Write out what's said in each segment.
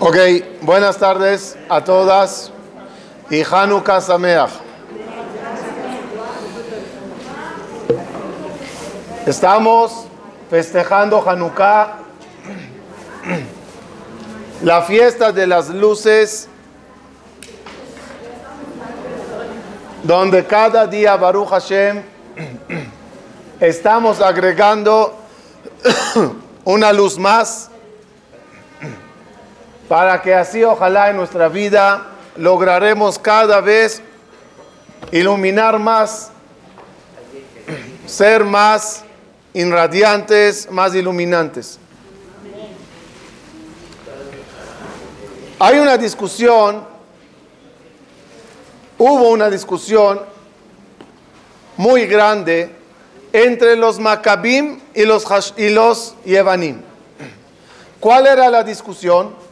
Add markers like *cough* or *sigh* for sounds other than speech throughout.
Ok, buenas tardes a todas y Hanukkah Sameach. Estamos festejando Hanukkah, la fiesta de las luces, donde cada día Baruch Hashem estamos agregando *coughs* una luz más para que así ojalá en nuestra vida lograremos cada vez iluminar más, ser más irradiantes, más iluminantes. Hay una discusión, hubo una discusión muy grande entre los Maccabim y los, y los Yevanim. ¿Cuál era la discusión?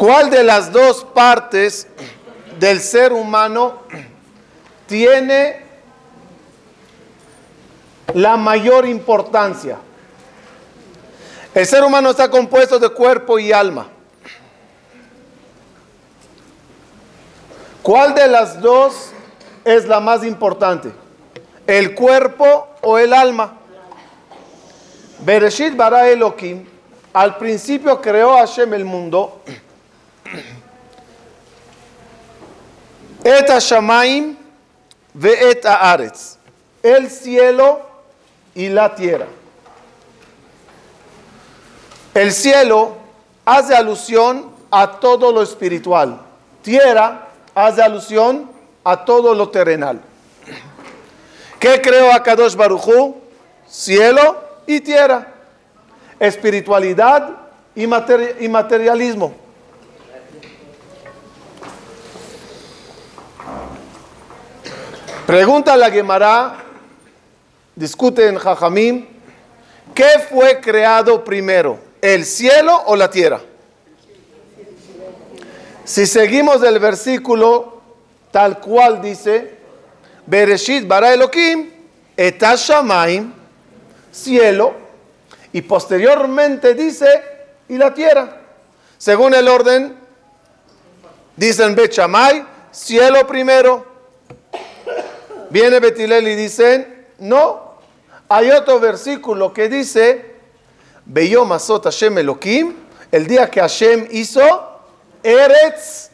¿Cuál de las dos partes del ser humano tiene la mayor importancia? El ser humano está compuesto de cuerpo y alma. ¿Cuál de las dos es la más importante? ¿El cuerpo o el alma? Bereshit bara Elohim, al principio creó Hashem el mundo. *clears throat* Et el cielo y la tierra. El cielo hace alusión a todo lo espiritual. Tierra hace alusión a todo lo terrenal. ¿Qué creó Akadosh Baruchu? Cielo y tierra. Espiritualidad y materialismo. Pregunta la Gemara, discute en ¿qué fue creado primero, el cielo o la tierra? Si seguimos el versículo tal cual dice, Bereshit bara Elohim, etashamaim, cielo, y posteriormente dice, y la tierra. Según el orden, dicen Bechamay, cielo primero, Viene Betilel y dicen, no. Hay otro versículo que dice, Beyom Hashem Elohim, el día que Hashem hizo Eretz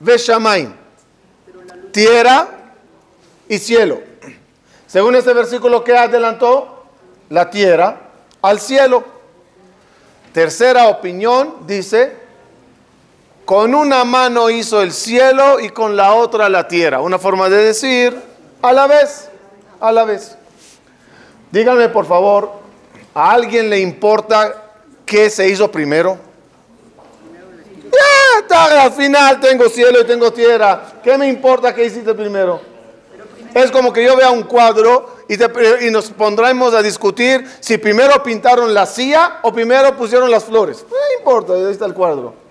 Veshamaim, tierra y cielo. Según ese versículo que adelantó, la tierra al cielo. Tercera opinión dice, con una mano hizo el cielo y con la otra la tierra. Una forma de decir, a la vez, a la vez. Díganme por favor, ¿a alguien le importa qué se hizo primero? Ya, al final tengo cielo y tengo tierra. ¿Qué me importa qué hiciste primero? Es como que yo vea un cuadro y, nos pondremos a discutir si primero pintaron la silla o primero pusieron las flores. No importa, ahí está el cuadro.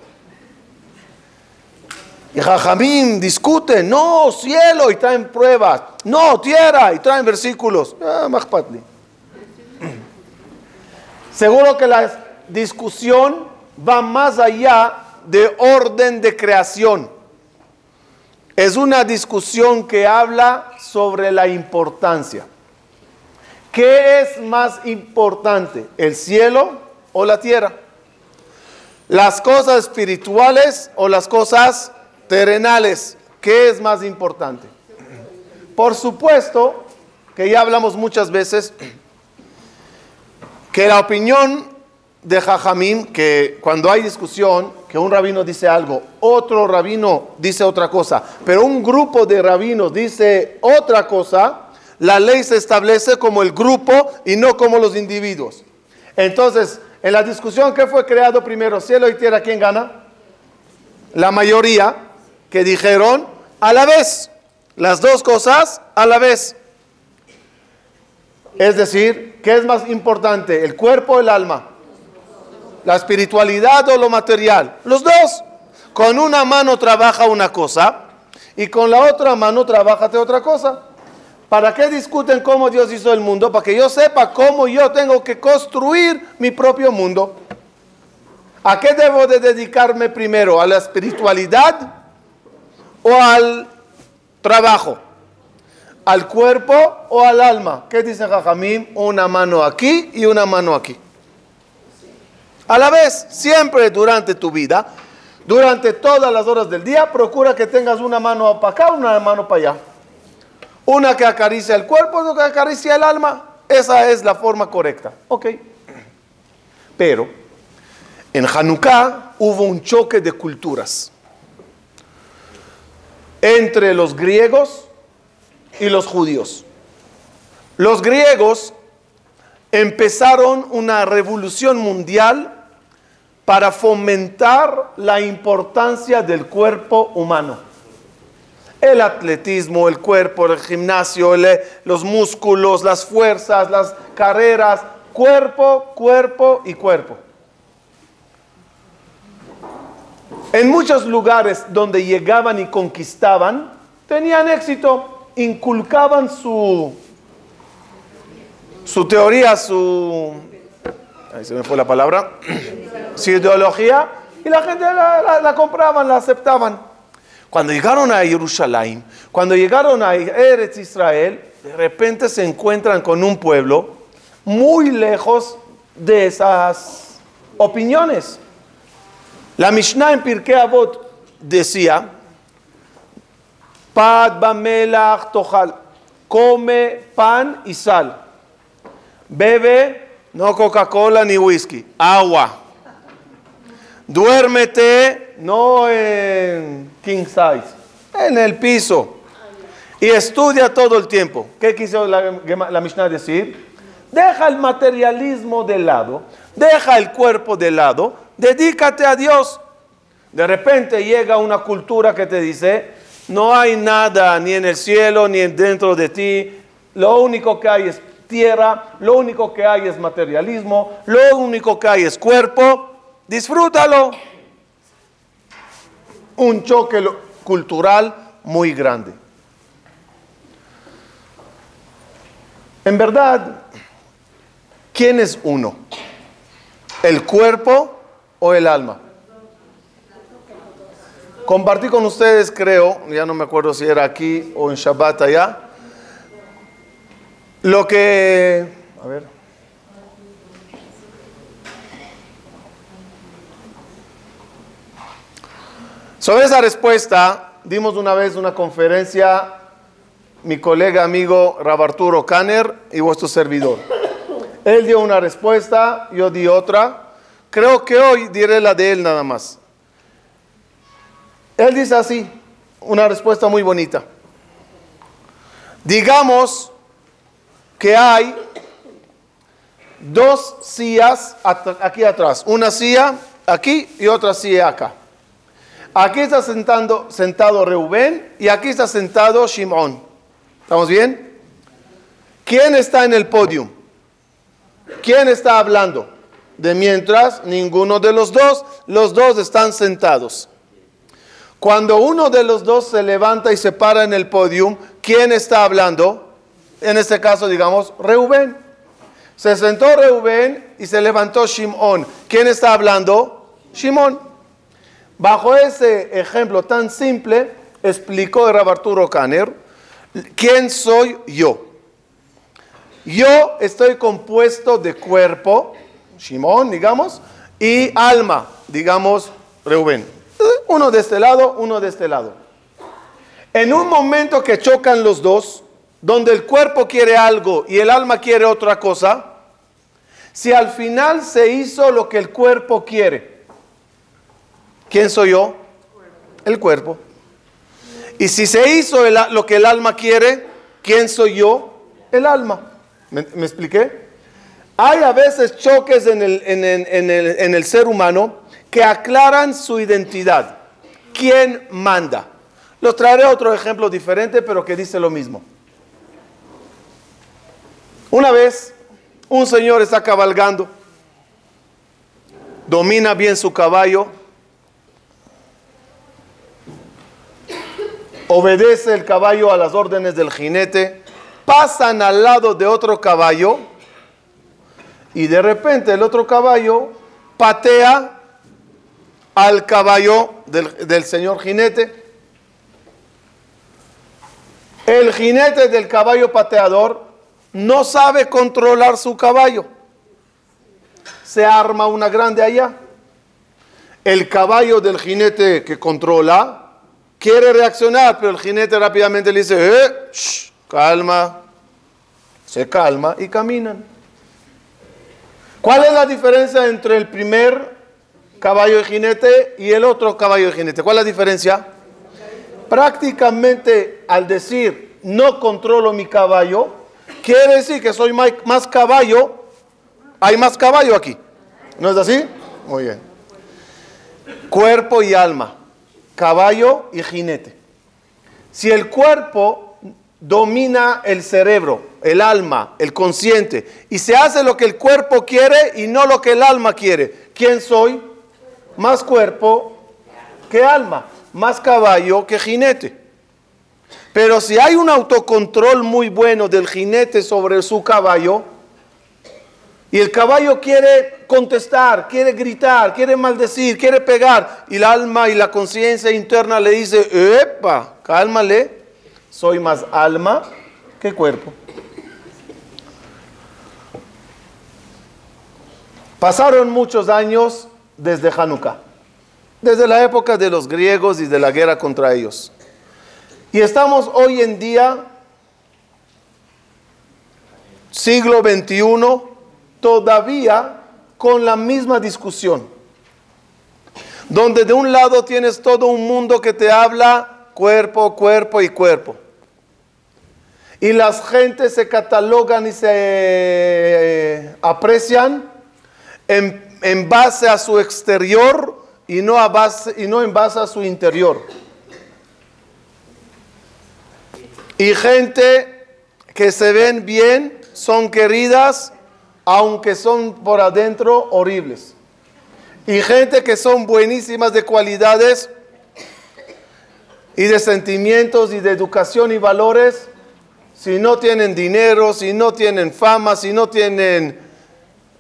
Y Jajamín discute, no, cielo, y traen pruebas, no, tierra, y traen versículos. Ah, Seguro que la discusión va más allá de orden de creación. Es una discusión que habla sobre la importancia. ¿Qué es más importante, el cielo o la tierra? ¿Las cosas espirituales o las cosas terrenales, ¿qué es más importante? Por supuesto que ya hablamos muchas veces que la opinión de Jajamín, que cuando hay discusión, que un rabino dice algo, otro rabino dice otra cosa, pero un grupo de rabinos dice otra cosa, la ley se establece como el grupo y no como los individuos. Entonces, en la discusión, ¿qué fue creado primero? ¿Cielo y tierra? ¿Quién gana? La mayoría que dijeron a la vez, las dos cosas a la vez. Es decir, ¿qué es más importante, el cuerpo o el alma? ¿La espiritualidad o lo material? Los dos. Con una mano trabaja una cosa y con la otra mano trabaja otra cosa. ¿Para qué discuten cómo Dios hizo el mundo? Para que yo sepa cómo yo tengo que construir mi propio mundo. ¿A qué debo de dedicarme primero? ¿A la espiritualidad o al trabajo? ¿Al cuerpo o al alma? ¿Qué dice Jajamim? Una mano aquí y una mano aquí. A la vez, siempre durante tu vida, durante todas las horas del día, procura que tengas una mano para acá, una mano para allá. Una que acaricia el cuerpo, otra que acaricia el alma. Esa es la forma correcta. Ok. Pero en Hanukkah hubo un choque de culturas entre los griegos y los judíos. Los griegos empezaron una revolución mundial para fomentar la importancia del cuerpo humano. El atletismo, el cuerpo, el gimnasio, los músculos, las fuerzas, las carreras, cuerpo, cuerpo y cuerpo. En muchos lugares donde llegaban y conquistaban, tenían éxito, inculcaban su, su teoría, su... Ahí se me fue la palabra. Su ideología. Y la gente la, la compraban, la aceptaban. Cuando llegaron a Jerusalén, cuando llegaron a Eretz Israel, de repente se encuentran con un pueblo muy lejos de esas opiniones. La Mishnah en Pirkei Avot decía, Pad bamelach tohal, come pan y sal, bebe no Coca-Cola ni whisky, agua. Duérmete no en king size, en el piso. Y estudia todo el tiempo. ¿Qué quiso la, la Mishnah decir? Deja el materialismo de lado, deja el cuerpo de lado dedícate a Dios. De repente llega una cultura que te dice, no hay nada ni en el cielo ni dentro de ti, lo único que hay es tierra, lo único que hay es materialismo, lo único que hay es cuerpo, disfrútalo. Un choque cultural muy grande. En verdad, ¿quién es uno? ¿El cuerpo o el alma? Compartí con ustedes, creo, ya no me acuerdo si era aquí o en Shabbat allá, lo que... A ver. Sobre esa respuesta, dimos una vez una conferencia, mi colega amigo Rabarturo Kanner y vuestro servidor. Él dio una respuesta, yo di otra. Creo que hoy diré la de él nada más. Él dice así, una respuesta muy bonita. Digamos que hay dos sillas aquí atrás, una silla aquí y otra silla acá. Aquí está sentando, sentado Reubén y aquí está sentado Shimón. ¿Estamos bien? ¿Quién está en el podio? ¿Quién está hablando? De mientras ninguno de los dos, los dos están sentados. Cuando uno de los dos se levanta y se para en el podium, ¿quién está hablando? En este caso, digamos, Reubén. Se sentó Reubén y se levantó Shimón. ¿Quién está hablando? Shimón. Bajo ese ejemplo tan simple, explicó Rab Arturo Kanner, ¿quién soy yo? Yo estoy compuesto de cuerpo, Shimón, digamos, y alma, digamos, Reuben. Uno de este lado, uno de este lado. En un momento que chocan los dos, donde el cuerpo quiere algo y el alma quiere otra cosa, si al final se hizo lo que el cuerpo quiere, ¿quién soy yo? El cuerpo. Y si se hizo lo que el alma quiere, ¿quién soy yo? El alma. ¿Me, ¿Me, expliqué? Hay a veces choques en el, ser humano que aclaran su identidad. ¿Quién manda? Los traeré otro ejemplo diferente, pero que dice lo mismo. Una vez, un señor está cabalgando, domina bien su caballo, obedece el caballo a las órdenes del jinete, pasan al lado de otro caballo y de repente el otro caballo patea al caballo del, del señor jinete. El jinete del caballo pateador no sabe controlar su caballo. Se arma una grande allá. El caballo del jinete que controla quiere reaccionar, pero el jinete rápidamente le dice, eh, calma, se calma y caminan. ¿Cuál es la diferencia entre el primer caballo de jinete y el otro caballo de jinete? ¿Cuál es la diferencia? Prácticamente al decir no controlo mi caballo, quiere decir que soy más caballo, hay más caballo aquí. ¿No es así? Muy bien. Cuerpo y alma, caballo y jinete. Si el cuerpo domina el cerebro, el alma, el consciente, y se hace lo que el cuerpo quiere y no lo que el alma quiere. ¿Quién soy? Más cuerpo que alma, más caballo que jinete. Pero si hay un autocontrol muy bueno del jinete sobre su caballo, y el caballo quiere contestar, quiere gritar, quiere maldecir, quiere pegar, y el alma y la conciencia interna le dice, epa, cálmale, soy más alma que cuerpo. Pasaron muchos años desde Hanukkah, desde la época de los griegos y de la guerra contra ellos. Y estamos hoy en día, siglo XXI, todavía con la misma discusión. Donde de un lado tienes todo un mundo que te habla cuerpo, cuerpo y cuerpo. Y las gentes se catalogan y se eh, aprecian en, base a su exterior y no, a base, y no en base a su interior. Y gente que se ven bien, son queridas, aunque son por adentro horribles. Y gente que son buenísimas de cualidades y de sentimientos y de educación y valores, si no tienen dinero, si no tienen fama, si no tienen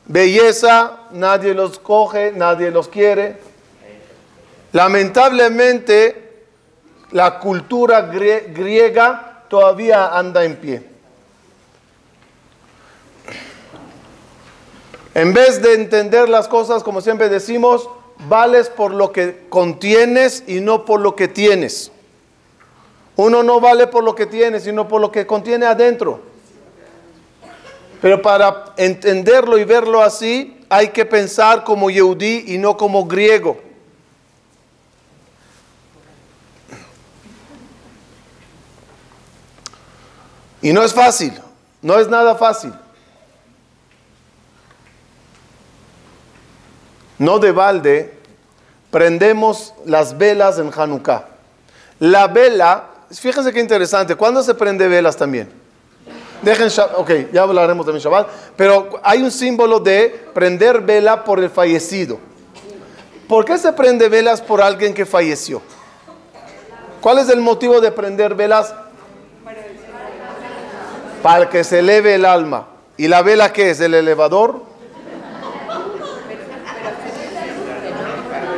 belleza, nadie los coge, nadie los quiere. Lamentablemente, la cultura griega todavía anda en pie. En vez de entender las cosas, como siempre decimos, vales por lo que contienes y no por lo que tienes. Uno no vale por lo que tiene, sino por lo que contiene adentro. Pero para entenderlo y verlo así, hay que pensar como Yehudí y no como griego. Y no es fácil, no es nada fácil. No de balde prendemos las velas en Hanukkah. La vela fíjense qué interesante. ¿Cuándo se prende velas también? Dejen, ok, ya hablaremos de Shabbat. Pero hay un símbolo de prender vela por el fallecido. ¿Por qué se prende velas por alguien que falleció? ¿Cuál es el motivo de prender velas? Para que se eleve el alma. ¿Y la vela qué es? ¿El elevador?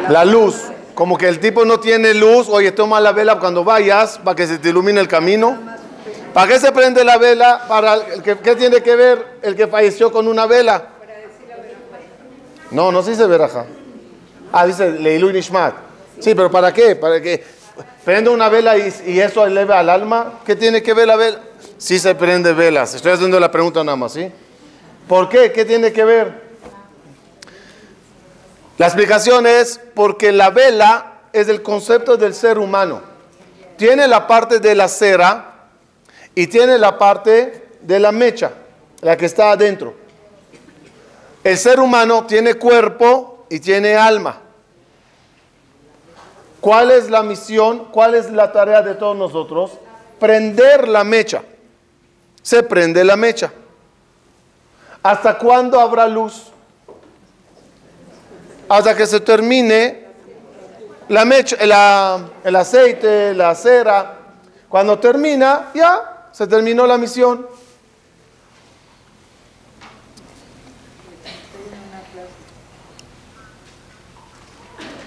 La luz. Como que el tipo no tiene luz, oye, toma la vela cuando vayas para que se te ilumine el camino. ¿Para qué se prende la vela? Para el que, ¿Qué tiene que ver el que falleció con una vela? No, no se dice veraja. Ah, dice Leilu Nishmat. Sí, pero ¿para qué? Para que prende una vela y, y, eso eleve al alma. ¿Qué tiene que ver la vela? Sí se prende velas. Estoy haciendo la pregunta nada más, ¿sí? ¿Por qué? ¿Qué tiene que ver? La explicación es porque la vela es el concepto del ser humano. Tiene la parte de la cera y tiene la parte de la mecha, la que está adentro. El ser humano tiene cuerpo y tiene alma. ¿Cuál es la misión? ¿Cuál es la tarea de todos nosotros? Prender la mecha. Se prende la mecha. ¿Hasta cuándo habrá luz? Hasta que se termine la mecha, el aceite, la cera. Cuando termina, ya se terminó la misión.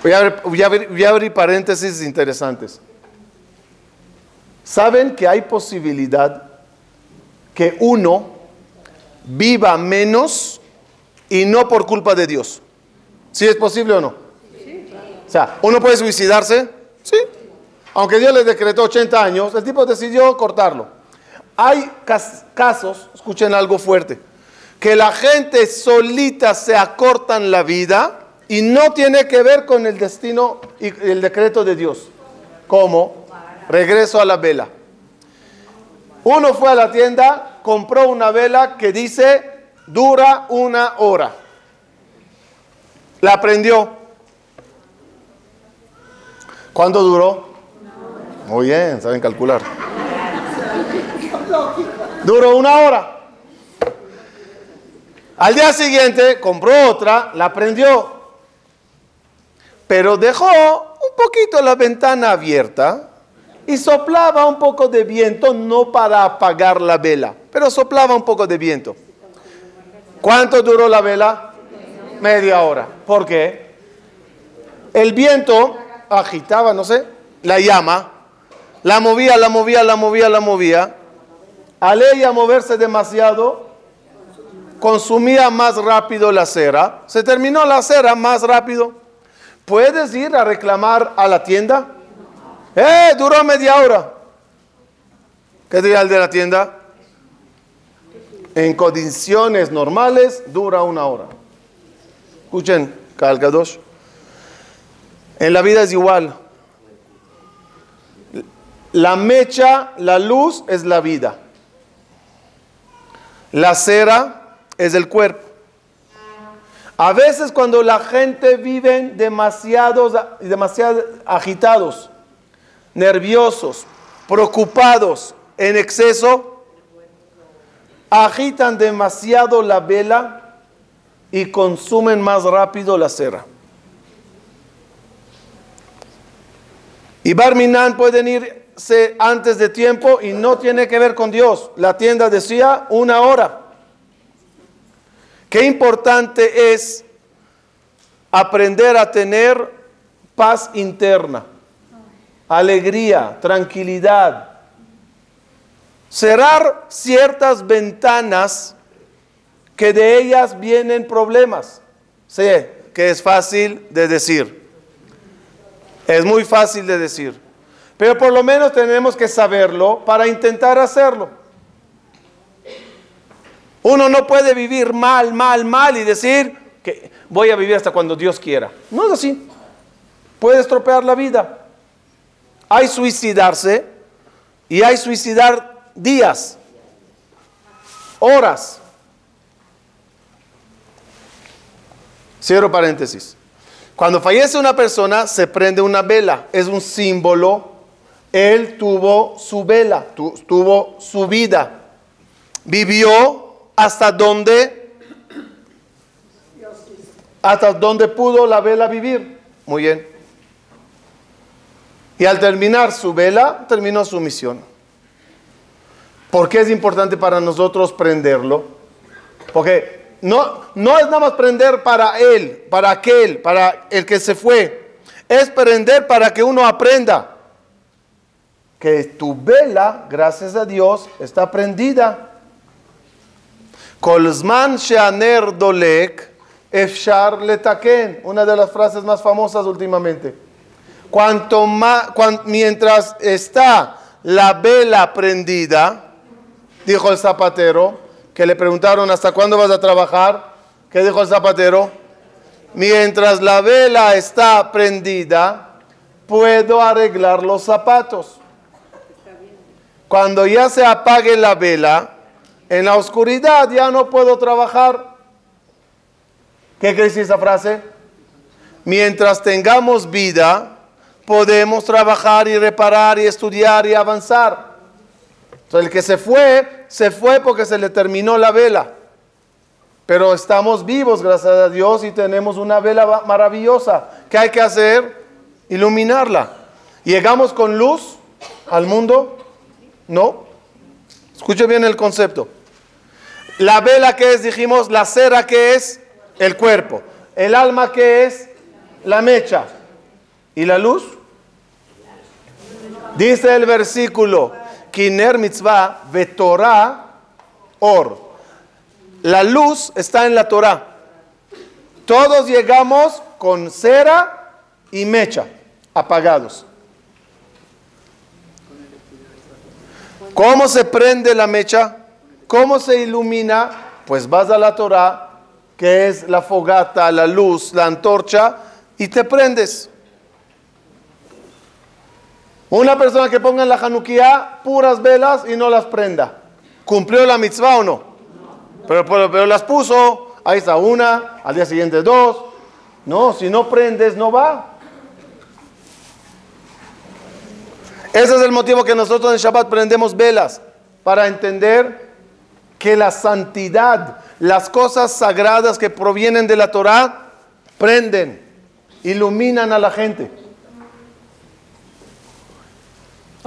Voy a, abrir, paréntesis interesantes. ¿Saben que hay posibilidad que uno viva menos y no por culpa de Dios? ¿Sí es posible o no? O sea, ¿uno puede suicidarse? Sí. Aunque Dios le decretó 80 años, el tipo decidió cortarlo. Hay casos, escuchen algo fuerte, que la gente solita se acortan la vida y no tiene que ver con el destino y el decreto de Dios. ¿Cómo? Regreso a la vela. Uno fue a la tienda, compró una vela que dice dura una hora. La prendió. ¿Cuánto duró? Muy bien, saben calcular. Duró una hora. Al día siguiente compró otra, la prendió pero dejó un poquito la ventana abierta y soplaba un poco de viento, no para apagar la vela, pero soplaba un poco de viento. ¿Cuánto duró la vela? Media hora. ¿Por qué? El viento agitaba, no sé, la llama, la movía, la movía, la movía, la movía. Al ella moverse demasiado, consumía más rápido la cera. Se terminó la cera más rápido. ¿Puedes ir a reclamar a la tienda? ¡Eh! Duró media hora. ¿Qué diría el de la tienda? En condiciones normales dura una hora. Escuchen, calcados. En la vida es igual. La mecha, la luz es la vida. La cera es el cuerpo. A veces cuando la gente vive demasiados, demasiado agitados, nerviosos, preocupados en exceso, agitan demasiado la vela y consumen más rápido la cera. Y Barminan pueden irse antes de tiempo y no tiene que ver con Dios. La tienda decía una hora. Qué importante es aprender a tener paz interna, alegría, tranquilidad. Cerrar ciertas ventanas que de ellas vienen problemas. Sé que es fácil de decir. Es muy fácil de decir. Pero por lo menos tenemos que saberlo para intentar hacerlo. Uno no puede vivir mal, mal, mal y decir que voy a vivir hasta cuando Dios quiera. No es así. Puede estropear la vida. Hay suicidarse y hay suicidar días, horas. Cierro paréntesis. Cuando fallece una persona, se prende una vela. Es un símbolo. Él tuvo su vela, tuvo su vida. Vivió hasta donde hasta donde pudo la vela vivir. Muy bien. Y al terminar su vela, terminó su misión. ¿Por qué es importante para nosotros prenderlo? Porque no, no es nada más prender para él, para aquel, para el que se fue. Es prender para que uno aprenda que tu vela, gracias a Dios, está prendida Kolzman sheaner dolek, efshar letaken, una de las frases más famosas últimamente. Cuanto más, mientras está la vela prendida, dijo el zapatero, que le preguntaron hasta cuándo vas a trabajar, ¿qué dijo el zapatero? Mientras la vela está prendida, puedo arreglar los zapatos. Cuando ya se apague la vela, en la oscuridad ya no puedo trabajar. ¿Qué quiere decir esa frase? Mientras tengamos vida, podemos trabajar y reparar y estudiar y avanzar. El que se fue, se fue porque se le terminó la vela. Pero estamos vivos, gracias a Dios, y tenemos una vela maravillosa. ¿Qué hay que hacer? Iluminarla. ¿Llegamos con luz al mundo? No. Escuche bien el concepto. La vela que es, dijimos, la cera que es el cuerpo. El alma que es la mecha. ¿Y la luz? Dice el versículo, Kiner mitzvah vetorah or. La luz está en la Torah. Todos llegamos con cera y mecha apagados. ¿Cómo se prende la mecha? ¿Cómo se ilumina? Pues vas a la Torah, que es la fogata, la luz, la antorcha, y te prendes. Una persona que ponga en la Hanukkah puras velas y no las prenda. ¿Cumplió la mitzvah o no? Pero, pero, las puso, ahí está una, al día siguiente dos. No, si no prendes, no va. Ese es el motivo que nosotros en Shabbat prendemos velas, para entender que la santidad, las cosas sagradas que provienen de la Torah, prenden, iluminan a la gente.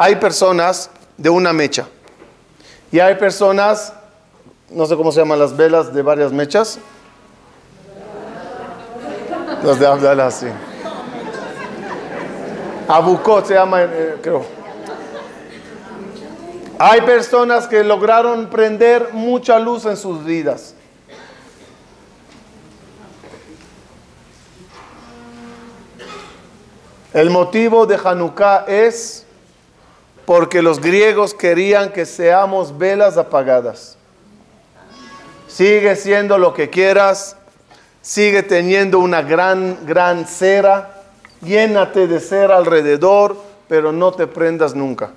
Hay personas de una mecha y hay personas, no sé cómo se llaman las velas de varias mechas. Las de Abdalá, sí. Abucot se llama, eh, creo. Hay personas que lograron prender mucha luz en sus vidas. El motivo de Hanukkah es porque los griegos querían que seamos velas apagadas. Sigue siendo lo que quieras, sigue teniendo una gran, gran cera, llénate de cera alrededor, pero no te prendas nunca.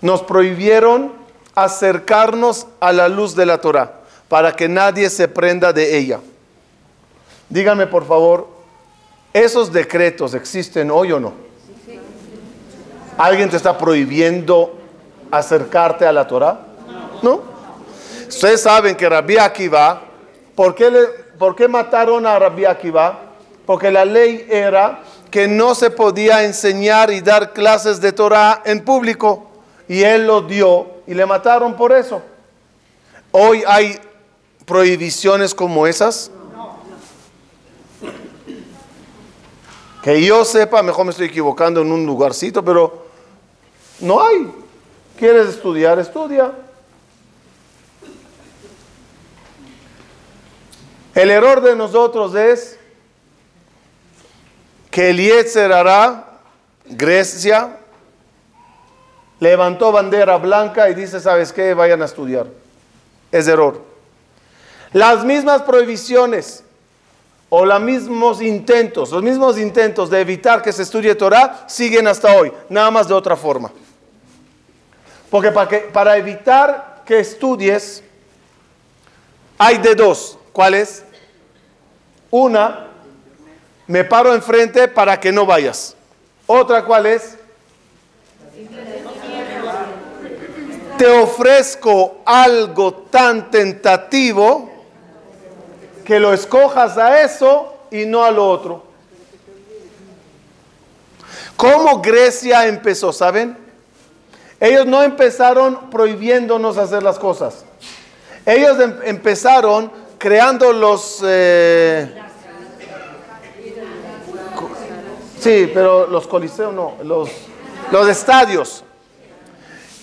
Nos prohibieron acercarnos a la luz de la Torah para que nadie se prenda de ella. Díganme por favor, ¿esos decretos existen hoy o no? ¿Alguien te está prohibiendo acercarte a la Torah? No. Ustedes saben que Rabbi Akiva, ¿por qué, le, ¿por qué mataron a Rabbi Akiva? Porque la ley era que no se podía enseñar y dar clases de Torah en público. Y él lo dio y le mataron por eso. Hoy hay prohibiciones como esas. Que yo sepa, mejor me estoy equivocando en un lugarcito, pero no hay. ¿Quieres estudiar? Estudia. El error de nosotros es que Eliezer hará, Grecia, levantó bandera blanca y dice, ¿sabes qué? Vayan a estudiar. Es error. Las mismas prohibiciones o los mismos intentos, los mismos intentos de evitar que se estudie Torah siguen hasta hoy, nada más de otra forma. Porque para, que, para evitar que estudies, hay de dos. ¿Cuáles? Una, me paro enfrente para que no vayas. Otra, ¿cuál es? Te ofrezco algo tan tentativo que lo escojas a eso y no a lo otro. ¿Cómo Grecia empezó? ¿Saben? Ellos no empezaron prohibiéndonos hacer las cosas. Ellos em, empezaron creando los... Eh, sí, pero los coliseos no, los, los estadios.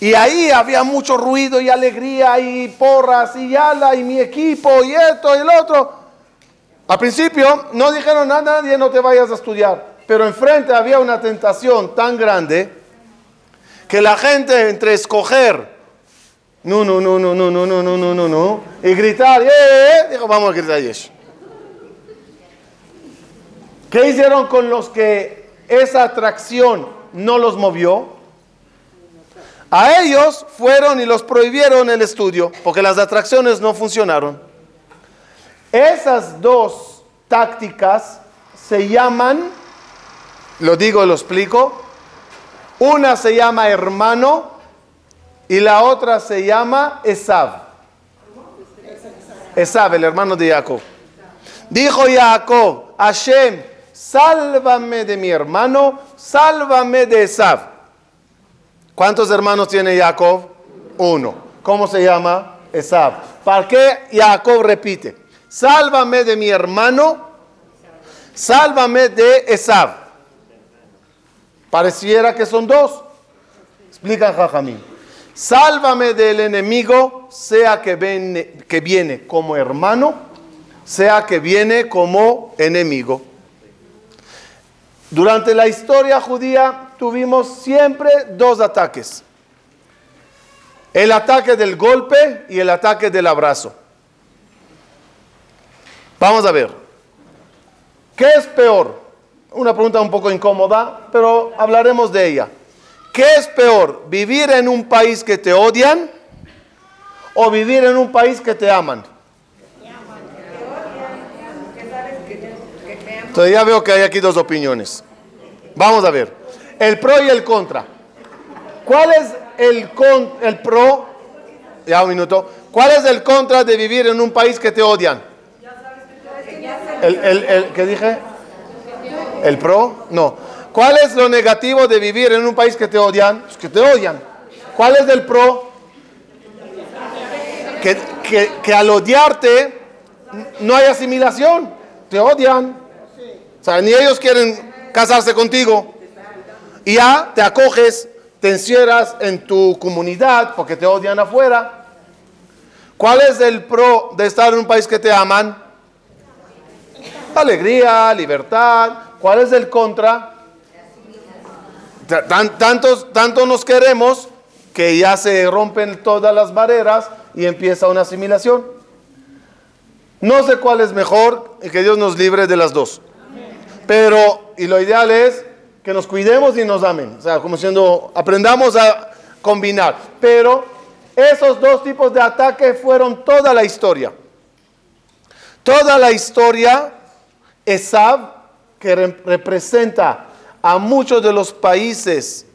Y ahí había mucho ruido y alegría y porras y ala y mi equipo y esto y el otro. Al principio no dijeron a nadie no te vayas a estudiar, pero enfrente había una tentación tan grande que la gente entre escoger no, no, no, no, no, no, no, no, no, no, y gritar, ¡eh! Dijo, vamos a gritar eso. ¿Qué hicieron con los que esa atracción no los movió? A ellos fueron y los prohibieron el estudio porque las atracciones no funcionaron. Esas dos tácticas se llaman, lo digo, lo explico, una se llama hermano y la otra se llama Esav. Esav, el hermano de Jacob. Dijo Jacob, Hashem, sálvame de mi hermano, sálvame de Esav. ¿Cuántos hermanos tiene Jacob? Uno. ¿Cómo se llama? Esav. ¿Para qué Jacob repite? Sálvame de mi hermano, sálvame de Esav. Pareciera que son dos. Explica Jajamín. Sálvame del enemigo, sea que viene, que viene como hermano, sea que viene como enemigo. Durante la historia judía tuvimos siempre dos ataques. El ataque del golpe y el ataque del abrazo. Vamos a ver. ¿Qué es peor? Una pregunta un poco incómoda, pero hablaremos de ella. ¿Qué es peor? ¿Vivir en un país que te odian o vivir en un país que te aman? Entonces ya veo que hay aquí dos opiniones. Vamos a ver. El pro y el contra. ¿Cuál es el, con, el pro? Ya un minuto. ¿Cuál es el contra de vivir en un país que te odian? El, el, el, ¿Qué dije? ¿El pro? No. ¿Cuál es lo negativo de vivir en un país que te odian? que te odian. ¿Cuál es el pro? Que, que, que al odiarte no hay asimilación. Te odian. O sea, ni ellos quieren casarse contigo. Y ya te acoges, te encierras en tu comunidad porque te odian afuera. ¿Cuál es el pro de estar en un país que te aman? Alegría, libertad. ¿Cuál es el contra? tantos, tanto nos queremos que ya se rompen todas las barreras y empieza una asimilación. No sé cuál es mejor y que Dios nos libre de las dos. Pero, y lo ideal es que nos cuidemos y nos amen. O sea, como siendo, aprendamos a combinar. Pero esos dos tipos de ataque fueron toda la historia. Toda la historia, Esab, que representa a muchos de los países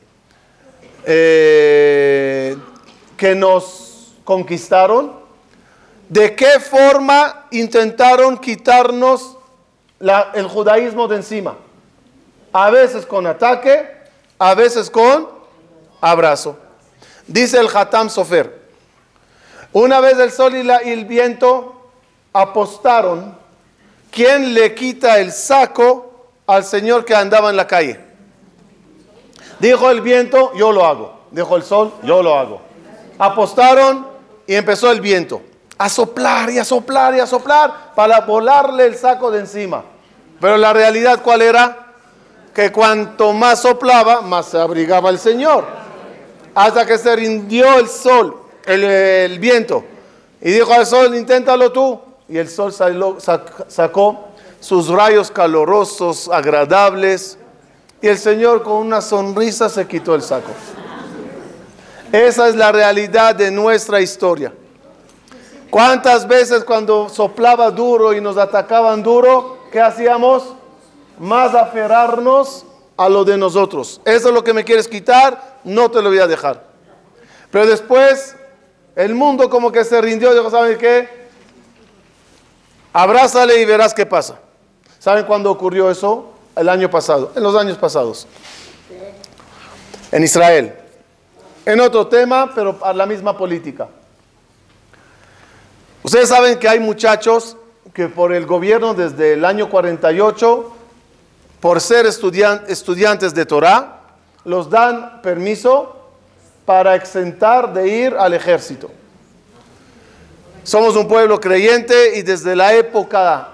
eh, que nos conquistaron, de qué forma intentaron quitarnos el judaísmo de encima. A veces con ataque, a veces con abrazo. Dice el Hatam Sofer, una vez el sol y, y el viento apostaron, ¿quién le quita el saco al Señor que andaba en la calle? Dijo el viento, yo lo hago. Dijo el sol, yo lo hago. Apostaron y empezó el viento a soplar y a soplar y a soplar para volarle el saco de encima. Pero la realidad cuál era? Que cuanto más soplaba, más se abrigaba el Señor. Hasta que se rindió el sol, el, viento. Y dijo al sol, inténtalo tú. Y el sol sacó sus rayos calorosos, agradables. Y el Señor con una sonrisa se quitó el saco. Esa es la realidad de nuestra historia. ¿Cuántas veces cuando soplaba duro y nos atacaban duro, ¿qué hacíamos? Más aferrarnos a lo de nosotros. Eso es lo que me quieres quitar, no te lo voy a dejar. Pero después el mundo como que se rindió, dijo, ¿saben qué? Abrázale y verás qué pasa. ¿Saben cuándo ocurrió eso? El año pasado, en los años pasados. En Israel. En otro tema, pero a la misma política. Ustedes saben que hay muchachos que por el gobierno desde el año 48, por ser estudiantes de Torah, los dan permiso para exentar de ir al ejército. Somos un pueblo creyente y desde la época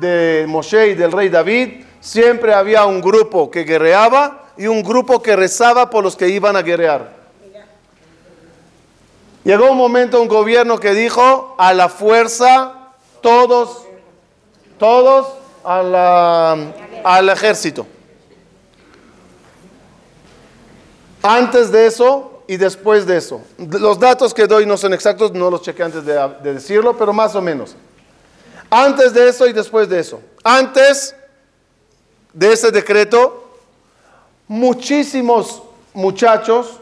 de Moshe y del rey David, siempre había un grupo que guerreaba y un grupo que rezaba por los que iban a guerrear. Llegó un momento un gobierno que dijo a la fuerza todos, todos al ejército. Antes de eso y después de eso. Los datos que doy no son exactos, no los chequé antes de, de decirlo, pero más o menos. Antes de eso y después de eso. Antes de ese decreto, muchísimos muchachos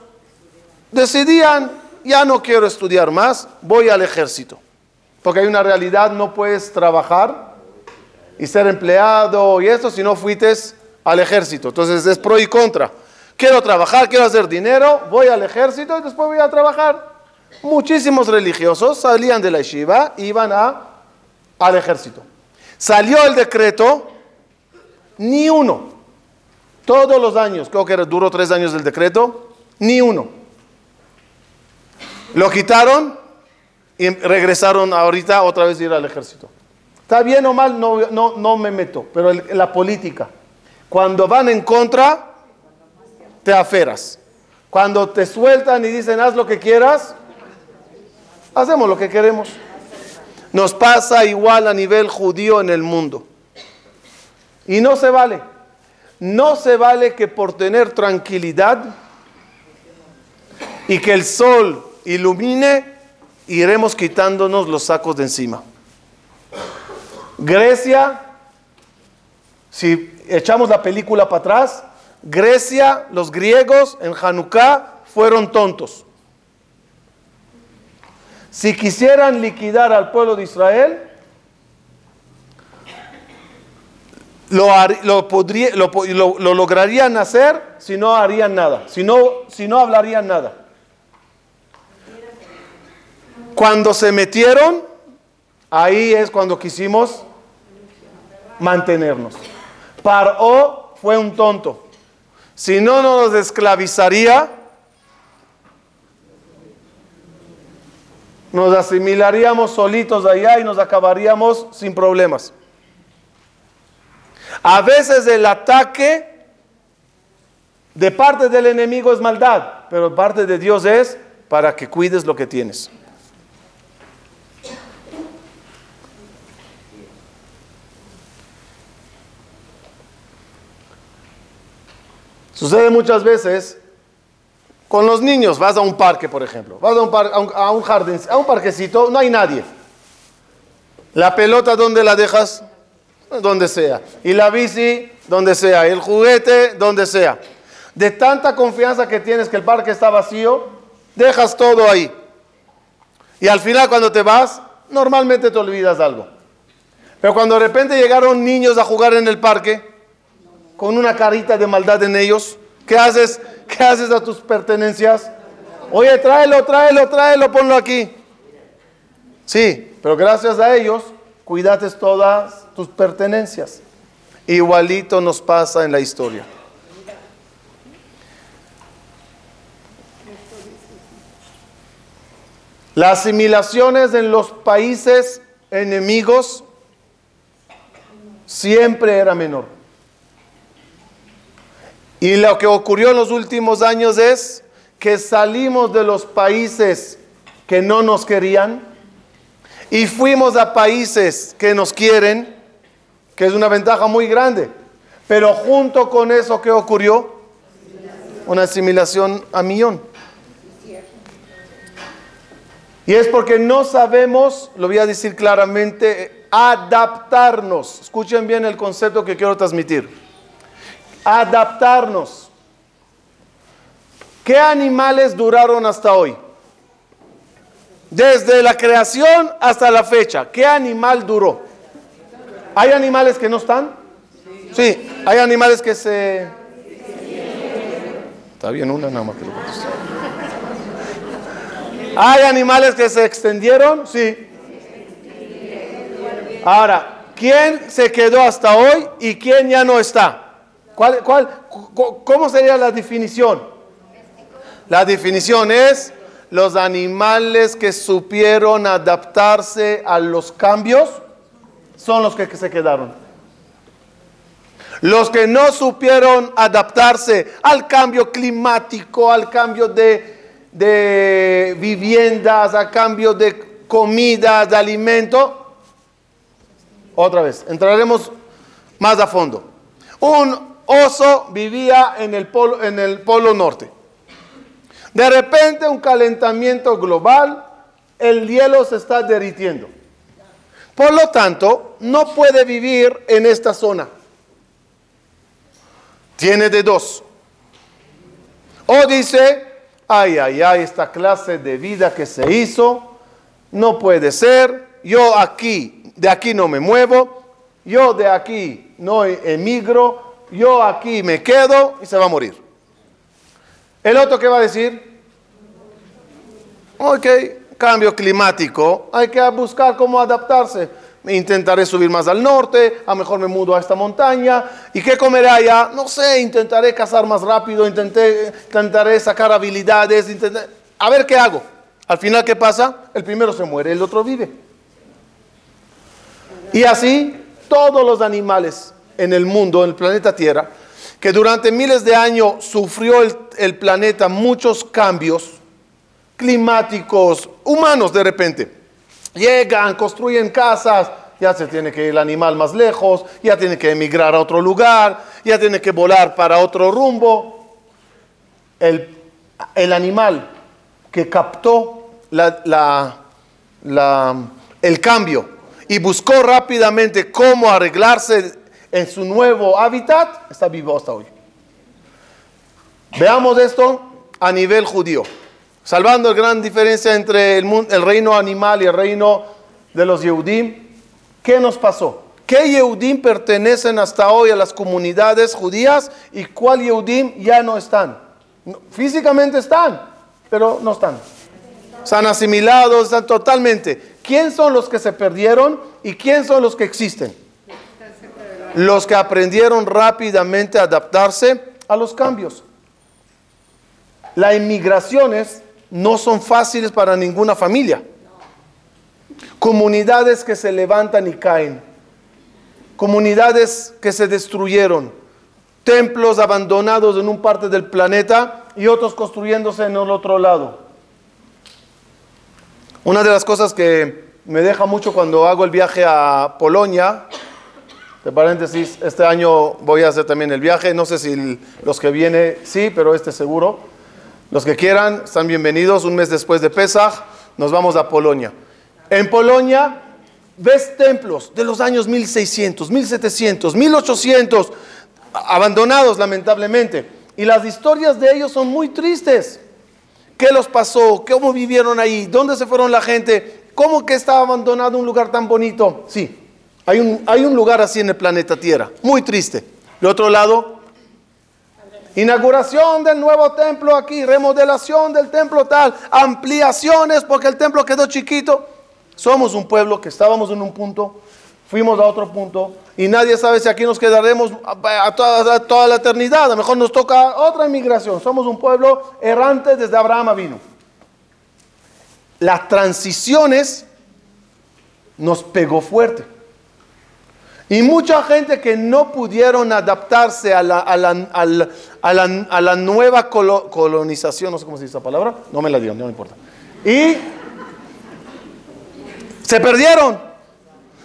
decidían ya no quiero estudiar más, voy al ejército. Porque hay una realidad, no puedes trabajar y ser empleado y eso si no fuites al ejército. Entonces es pro y contra. Quiero trabajar, quiero hacer dinero, voy al ejército y después voy a trabajar. Muchísimos religiosos salían de la yeshiva iban a, al ejército. Salió el decreto, ni uno. Todos los años, creo que duró tres años el decreto, ni uno. Lo quitaron y regresaron ahorita otra vez a ir al ejército. Está bien o mal, no, no, no me meto, pero la política, cuando van en contra, te aferas. Cuando te sueltan y dicen haz lo que quieras, hacemos lo que queremos. Nos pasa igual a nivel judío en el mundo. Y no se vale. No se vale que por tener tranquilidad y que el sol ilumine, iremos quitándonos los sacos de encima. Grecia, si echamos la película para atrás, Grecia, los griegos en Hanukkah fueron tontos. Si quisieran liquidar al pueblo de Israel, lo, podría, lo, lograrían hacer si no harían nada, si no, si no hablarían nada. Cuando se metieron, ahí es cuando quisimos mantenernos. Paró fue un tonto. Si no nos esclavizaría, nos asimilaríamos solitos allá y nos acabaríamos sin problemas. A veces el ataque de parte del enemigo es maldad, pero parte de Dios es para que cuides lo que tienes. Sucede muchas veces con los niños. Vas a un parque, por ejemplo. Vas a un, a un, jardín, a un parquecito, no hay nadie. La pelota, ¿dónde la dejas? Donde sea. Y la bici, donde sea. Y el juguete, donde sea. De tanta confianza que tienes que el parque está vacío, dejas todo ahí. Y al final cuando te vas, normalmente te olvidas algo. Pero cuando de repente llegaron niños a jugar en el parque, con una carita de maldad en ellos. ¿Qué haces? ¿Qué haces a tus pertenencias? Oye, tráelo, tráelo, tráelo, ponlo aquí. Sí, pero gracias a ellos cuidates todas tus pertenencias. Igualito nos pasa en la historia. Las asimilaciones en los países enemigos siempre era menor. Y lo que ocurrió en los últimos años es que salimos de los países que no nos querían y fuimos a países que nos quieren, que es una ventaja muy grande. Pero junto con eso, ¿qué ocurrió? Una asimilación a millón. Y es porque no sabemos, lo voy a decir claramente, adaptarnos. Escuchen bien el concepto que quiero transmitir adaptarnos. ¿Qué animales duraron hasta hoy? Desde la creación hasta la fecha, ¿qué animal duró? ¿Hay animales que no están? Sí, hay animales que se... Está bien, una nada más que lo ¿Hay animales que se extendieron? Sí. Ahora, ¿quién se quedó hasta hoy y quién ya no está? ¿Cuál, cómo sería la definición? La definición es los animales que supieron adaptarse a los cambios son los que se quedaron. Los que no supieron adaptarse al cambio climático, al cambio de, de viviendas, al cambio de comida, de alimento. Otra vez, entraremos más a fondo. Un oso vivía en el polo, en el polo norte. De repente un calentamiento global, el hielo se está derritiendo. Por lo tanto, no puede vivir en esta zona. Tiene de dos. O dice, ay, ay, ay, esta clase de vida que se hizo, no puede ser. Yo aquí, de aquí no me muevo. Yo de aquí no emigro yo aquí me quedo y se va a morir. El otro que va a decir, ok, cambio climático, hay que buscar cómo adaptarse. intentaré subir más al norte, a mejor me mudo a esta montaña. ¿Y qué comeré allá? No sé, intentaré cazar más rápido, intentaré sacar habilidades, a ver qué hago. Al final, ¿qué pasa? El primero se muere, el otro vive. Y así todos los animales en el mundo, en el planeta Tierra, que durante miles de años sufrió el, planeta muchos cambios climáticos, humanos de repente Llegan, construyen casas, ya se tiene que ir el animal más lejos, ya tiene que emigrar a otro lugar, ya tiene que volar para otro rumbo. El, animal que captó el cambio y buscó rápidamente cómo arreglarse en su nuevo hábitat, está vivo hasta hoy. Veamos esto a nivel judío salvando la gran diferencia entre el, reino animal y el reino de los Yehudim, ¿qué nos pasó? ¿Qué Yehudim pertenecen hasta hoy a las comunidades judías y cuál Yehudim ya no están? Físicamente están, pero no están. Están asimilados, están totalmente. ¿Quién son los que se perdieron y quién son los que existen? Los que aprendieron rápidamente a adaptarse a los cambios. La inmigración es no son fáciles para ninguna familia. Comunidades que se levantan y caen. Comunidades que se destruyeron. Templos abandonados en un parte del planeta y otros construyéndose en el otro lado. Una de las cosas que me deja mucho cuando hago el viaje a Polonia, de paréntesis, este año voy a hacer también el viaje, no sé si los que vienen sí, pero este seguro. Los que quieran están bienvenidos. Un mes después de Pesach nos vamos a Polonia. En Polonia ves templos de los años 1600, 1700, 1800, abandonados lamentablemente. Y las historias de ellos son muy tristes. ¿Qué los pasó? ¿Cómo vivieron ahí? ¿Dónde se fueron la gente? ¿Cómo que estaba abandonado un lugar tan bonito? Sí, hay un, hay un lugar así en el planeta Tierra, muy triste. De otro lado, Inauguración del nuevo templo aquí, remodelación del templo tal, ampliaciones porque el templo quedó chiquito. Somos un pueblo que estábamos en un punto, fuimos a otro punto y nadie sabe si aquí nos quedaremos a toda, toda la eternidad. A lo mejor nos toca otra inmigración. Somos un pueblo errante desde Abraham vino. Las transiciones nos pegó fuerte. Y mucha gente que no pudieron adaptarse a la, a la, nueva colonización, no sé cómo se dice esa palabra, no me la digan, no me importa. Y se perdieron.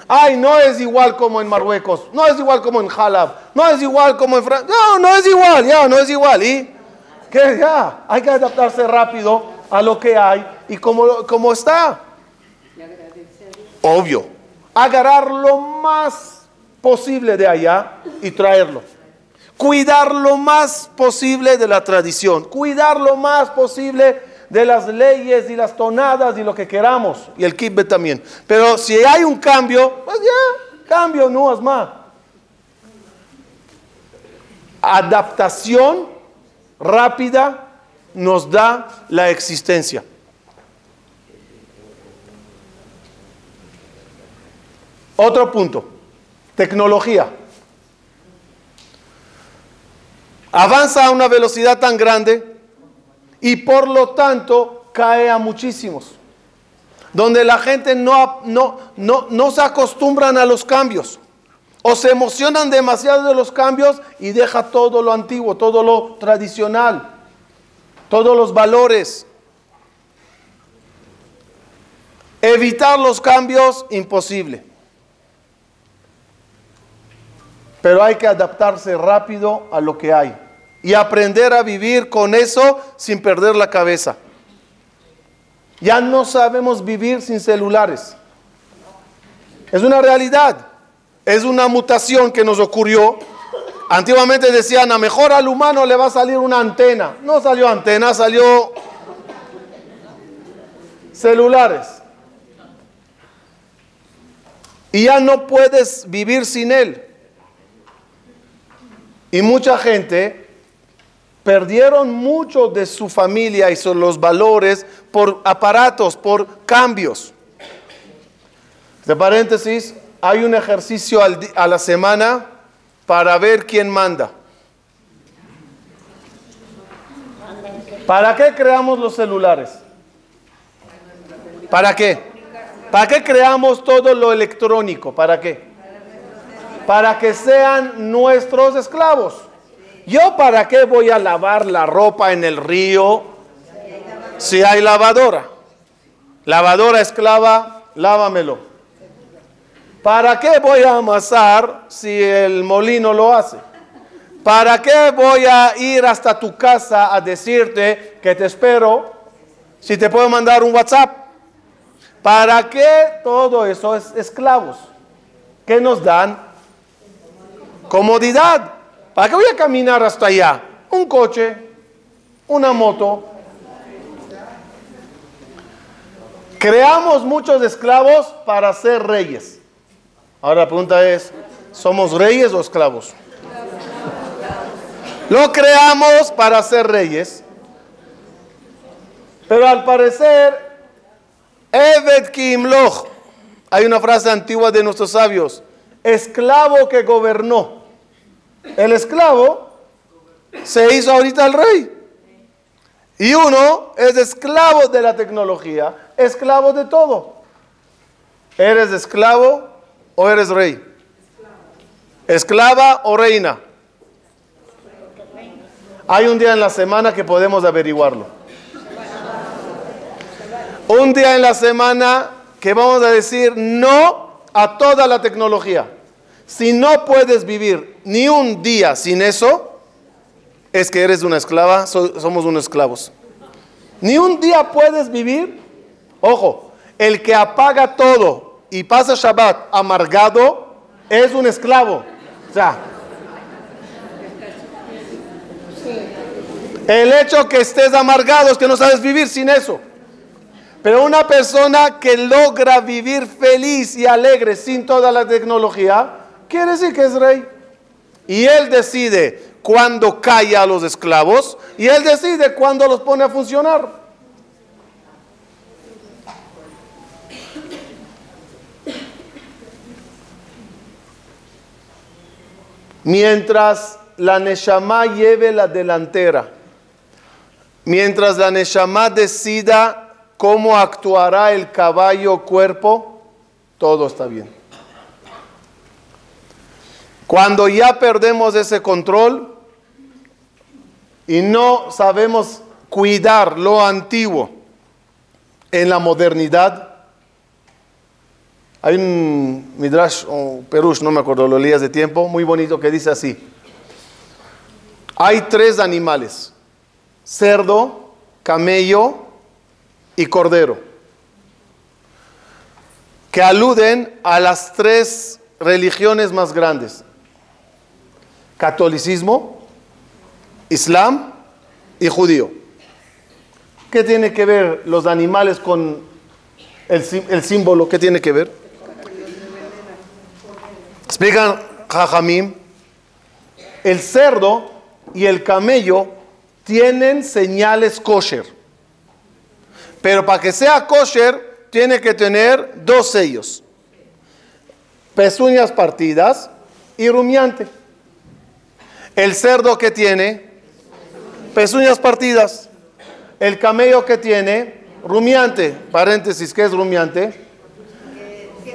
Ay, no es igual como en Marruecos, no es igual como en Jalab, no es igual como en Francia. No, no es igual, ya, no es igual. Y que ya, hay que adaptarse rápido a lo que hay y como, como está. Obvio. Agarrar lo más posible de allá y traerlo. Cuidar lo más posible de la tradición, cuidar lo más posible de las leyes y las tonadas y lo que queramos, y el kibbe también. Pero si hay un cambio, pues ya, cambio, no es más. Adaptación rápida nos da la existencia. Otro punto. Tecnología. Avanza a una velocidad tan grande y por lo tanto cae a muchísimos. Donde la gente no, no, no, no se acostumbran a los cambios o se emocionan demasiado de los cambios y deja todo lo antiguo, todo lo tradicional, todos los valores. Evitar los cambios, imposible. Pero hay que adaptarse rápido a lo que hay y aprender a vivir con eso sin perder la cabeza. Ya no sabemos vivir sin celulares. Es una realidad. Es una mutación que nos ocurrió. Antiguamente decían, a mejor al humano le va a salir una antena. No salió antena, salió celulares. Y ya no puedes vivir sin él. Y mucha gente perdieron mucho de su familia y son los valores por aparatos, por cambios. De paréntesis, hay un ejercicio a la semana para ver quién manda. ¿Para qué creamos los celulares? ¿Para qué? ¿Para qué creamos todo lo electrónico? ¿Para qué? Para que sean nuestros esclavos. ¿Yo para qué voy a lavar la ropa en el río si hay lavadora? Lavadora esclava, lávamelo. ¿Para qué voy a amasar si el molino lo hace? ¿Para qué voy a ir hasta tu casa a decirte que te espero si te puedo mandar un WhatsApp? ¿Para qué todo eso es esclavos? ¿Qué nos dan? Comodidad. ¿Para qué voy a caminar hasta allá? Un coche, una moto. Creamos muchos esclavos para ser reyes. Ahora la pregunta es, ¿somos reyes o esclavos? Lo creamos para ser reyes. Pero al parecer, Eved Kimloch, hay una frase antigua de nuestros sabios, esclavo que gobernó. El esclavo se hizo ahorita el rey. Y uno es esclavo de la tecnología, esclavo de todo. ¿Eres esclavo o eres rey? Esclava o reina. Hay un día en la semana que podemos averiguarlo. Un día en la semana que vamos a decir no a toda la tecnología. Si no puedes vivir ni un día sin eso, es que eres una esclava, somos unos esclavos. Ni un día puedes vivir, ojo, el que apaga todo y pasa Shabbat amargado es un esclavo. O sea, el hecho que estés amargado es que no sabes vivir sin eso. Pero una persona que logra vivir feliz y alegre sin toda la tecnología, quiere decir que es rey. Y él decide cuándo calla a los esclavos y él decide cuándo los pone a funcionar. Mientras la Neshama lleve la delantera, mientras la Neshama decida cómo actuará el caballo cuerpo, todo está bien. Cuando ya perdemos ese control y no sabemos cuidar lo antiguo en la modernidad, hay un Midrash o Perush, no me acuerdo, lo leí hace tiempo, muy bonito que dice así. Hay tres animales, cerdo, camello y cordero, que aluden a las tres religiones más grandes catolicismo, islam y judío. ¿Qué tiene que ver los animales con el, símbolo? ¿Qué tiene que ver? Explican Jajamim, el cerdo y el camello tienen señales kosher. Pero para que sea kosher, tiene que tener dos sellos: pezuñas partidas y rumiante. El cerdo que tiene pezuñas partidas. El camello que tiene rumiante, paréntesis, ¿qué es rumiante?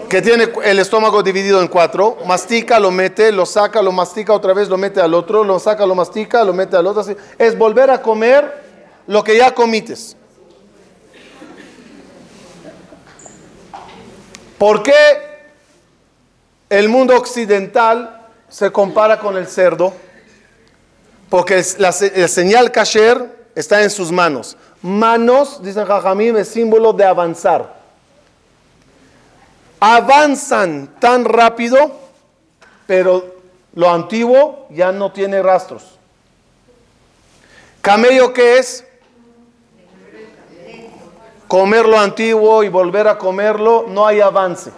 Que tiene el estómago dividido en cuatro, mastica, lo mete, lo saca, lo mastica otra vez, lo mete al otro, lo saca, lo mastica, lo mete al otro. Así. Es volver a comer lo que ya comites. ¿Por qué el mundo occidental se compara con el cerdo? Porque la, el señal kasher está en sus manos. Manos, dicen Jajamim, es símbolo de avanzar. Avanzan tan rápido, pero lo antiguo ya no tiene rastros. Camello, ¿qué es? Comer lo antiguo y volver a comerlo, no hay avance.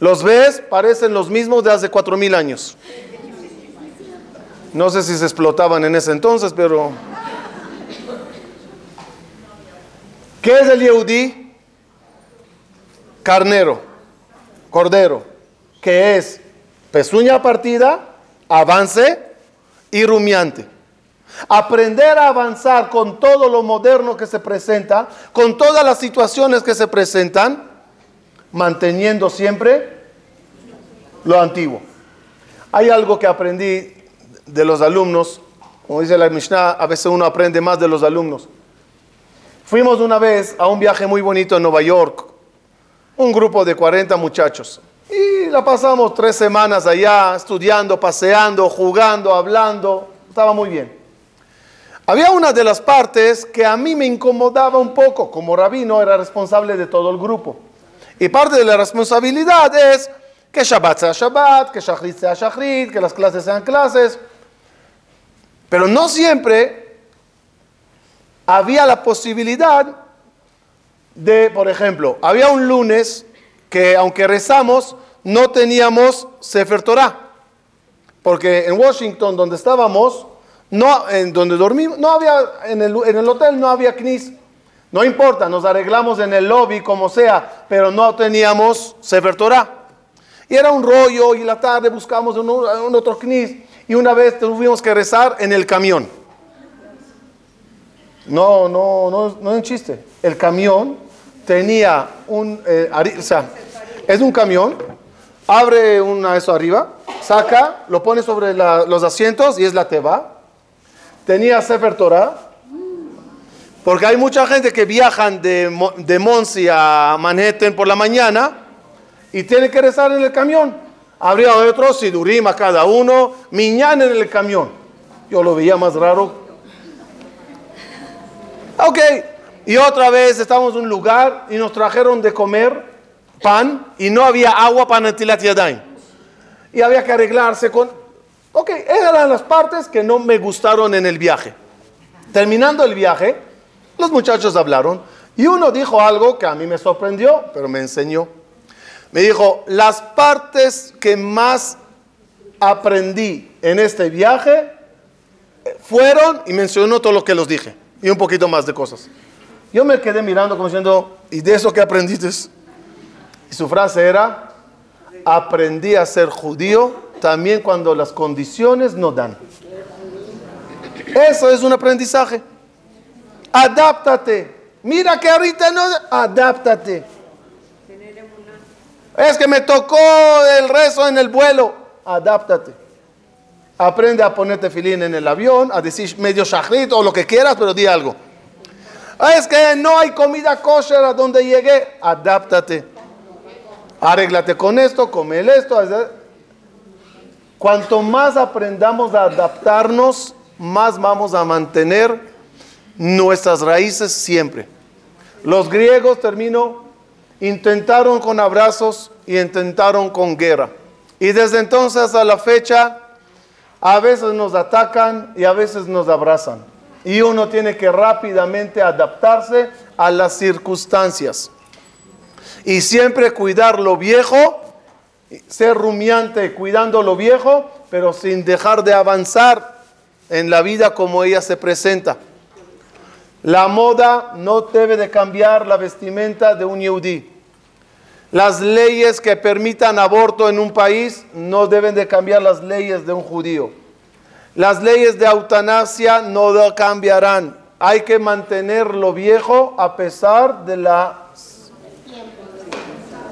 Los ves, parecen los mismos de hace cuatro mil años. No sé si se explotaban en ese entonces, pero... ¿Qué es el Yehudi? Carnero, cordero. que es pezuña partida, avance y rumiante. Aprender a avanzar con todo lo moderno que se presenta, con todas las situaciones que se presentan, manteniendo siempre lo antiguo. Hay algo que aprendí de los alumnos, como dice la Mishnah, a veces uno aprende más de los alumnos. Fuimos una vez a un viaje muy bonito en Nueva York, un grupo de 40 muchachos. Y la pasamos tres semanas allá, estudiando, paseando, jugando, hablando. Estaba muy bien. Había una de las partes que a mí me incomodaba un poco. Como rabino era responsable de todo el grupo. Y parte de la responsabilidad es que Shabbat sea Shabbat, que Shachrit sea Shachrit, que las clases sean clases. Pero no siempre había la posibilidad de, por ejemplo, había un lunes que aunque rezamos, no teníamos Sefer Torah. Porque en Washington, donde estábamos, no, en donde dormimos, no había, en el, hotel no había knis. No importa, nos arreglamos en el lobby como sea, pero no teníamos Sefer Torah. Y era un rollo y la tarde buscamos un otro knis y una vez tuvimos que rezar en el camión. No, no, no, no es un chiste. El camión tenía un, eh, o sea, es un camión, abre una eso arriba, saca, lo pone sobre los asientos y es la teba. Tenía Sefer Torah, porque hay mucha gente que viajan de, de Monsi a Manhattan por la mañana y tiene que rezar en el camión. Habría otros sidurim a cada uno, miñán en el camión. Yo lo veía más raro. Ok, y otra vez estamos en un lugar y nos trajeron de comer pan y no había agua para Netilat Yadayim. Y había que arreglarse con... Ok, esas eran las partes que no me gustaron en el viaje. Terminando el viaje, los muchachos hablaron y uno dijo algo que a mí me sorprendió, pero me enseñó. Me dijo, las partes que más aprendí en este viaje fueron, y mencionó todo lo que los dije, y un poquito más de cosas. Yo me quedé mirando como diciendo, ¿y de eso que aprendiste? Y su frase era, aprendí a ser judío también cuando las condiciones no dan. Eso es un aprendizaje. Adáptate. Mira que ahorita no, adáptate. Es que me tocó el rezo en el vuelo. Adáptate. Aprende a ponerte filín en el avión, a decir medio shahrit o lo que quieras, pero di algo. Es que no hay comida kosher a donde llegué. Adáptate. Arréglate con esto, come esto. Cuanto más aprendamos a adaptarnos, más vamos a mantener nuestras raíces siempre. Los griegos, termino, intentaron con abrazos y intentaron con guerra. Y desde entonces a la fecha, a veces nos atacan y a veces nos abrazan. Y uno tiene que rápidamente adaptarse a las circunstancias. Y siempre cuidar lo viejo, ser rumiante cuidando lo viejo, pero sin dejar de avanzar en la vida como ella se presenta. La moda no debe de cambiar la vestimenta de un yudí. Las leyes que permitan aborto en un país no deben de cambiar las leyes de un judío. Las leyes de eutanasia no cambiarán. Hay que mantener lo viejo a pesar de, la,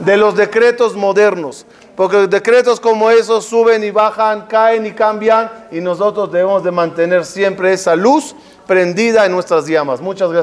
de los decretos modernos. Porque decretos como esos suben y bajan, caen y cambian y nosotros debemos de mantener siempre esa luz prendida en nuestras llamas. Muchas gracias.